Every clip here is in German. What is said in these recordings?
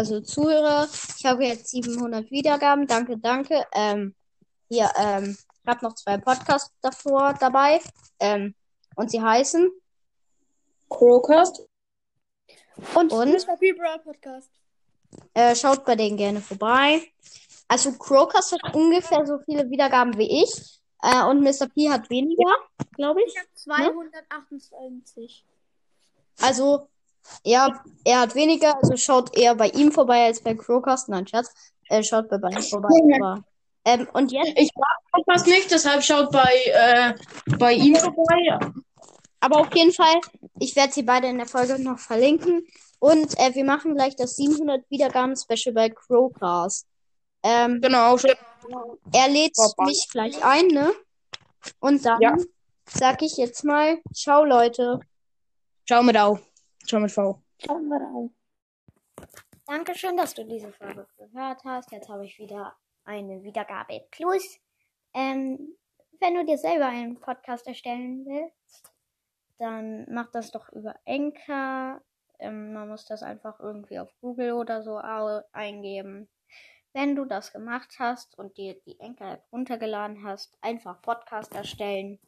also Zuhörer. Ich habe jetzt 700 Wiedergaben. Danke, danke. Ähm, hier, ähm, ich habe noch zwei Podcasts davor dabei. Ähm, und sie heißen Crowcast. und, und Mr. P. Brawl Podcast. äh, schaut bei denen gerne vorbei. Also Crocus hat ungefähr so viele Wiedergaben wie ich. Äh, und Mr. P hat weniger, glaube ich. Ich habe 228. Also, ja, er hat weniger, also schaut eher bei ihm vorbei als bei Crocus. Nein, Scherz. Äh, schaut bei beiden vorbei. Aber, ähm, und jetzt, Ich mag Podcast nicht, deshalb schaut bei, äh, bei ihm vorbei. aber auf jeden Fall, ich werde sie beide in der Folge noch verlinken. Und äh, wir machen gleich das 700 Wiedergaben-Special bei Crowcast. Ähm, Genau, schon. er lädt Vorbei. mich gleich ein, ne? Und dann Ja. sag ich jetzt mal, ciao Leute. Ciao mit Au. Ciao mit V. Schauen wir an. Dankeschön, dass du diese Folge gehört hast. Jetzt habe ich wieder eine Wiedergabe plus. Ähm, wenn du dir selber einen Podcast erstellen willst, dann mach das doch über Anchor. Ähm, man muss das einfach irgendwie auf Google oder so eingeben. Wenn du das gemacht hast und dir die Anchor-App runtergeladen hast, einfach Podcast erstellen.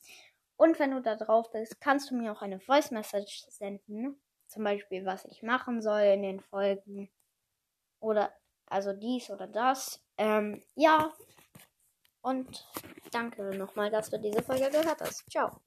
Und wenn du da drauf bist, kannst du mir auch eine Voice Message senden. Zum Beispiel, was ich machen soll in den Folgen. Oder also dies oder das. Ähm, ja. Und danke nochmal, dass du diese Folge gehört hast. Ciao.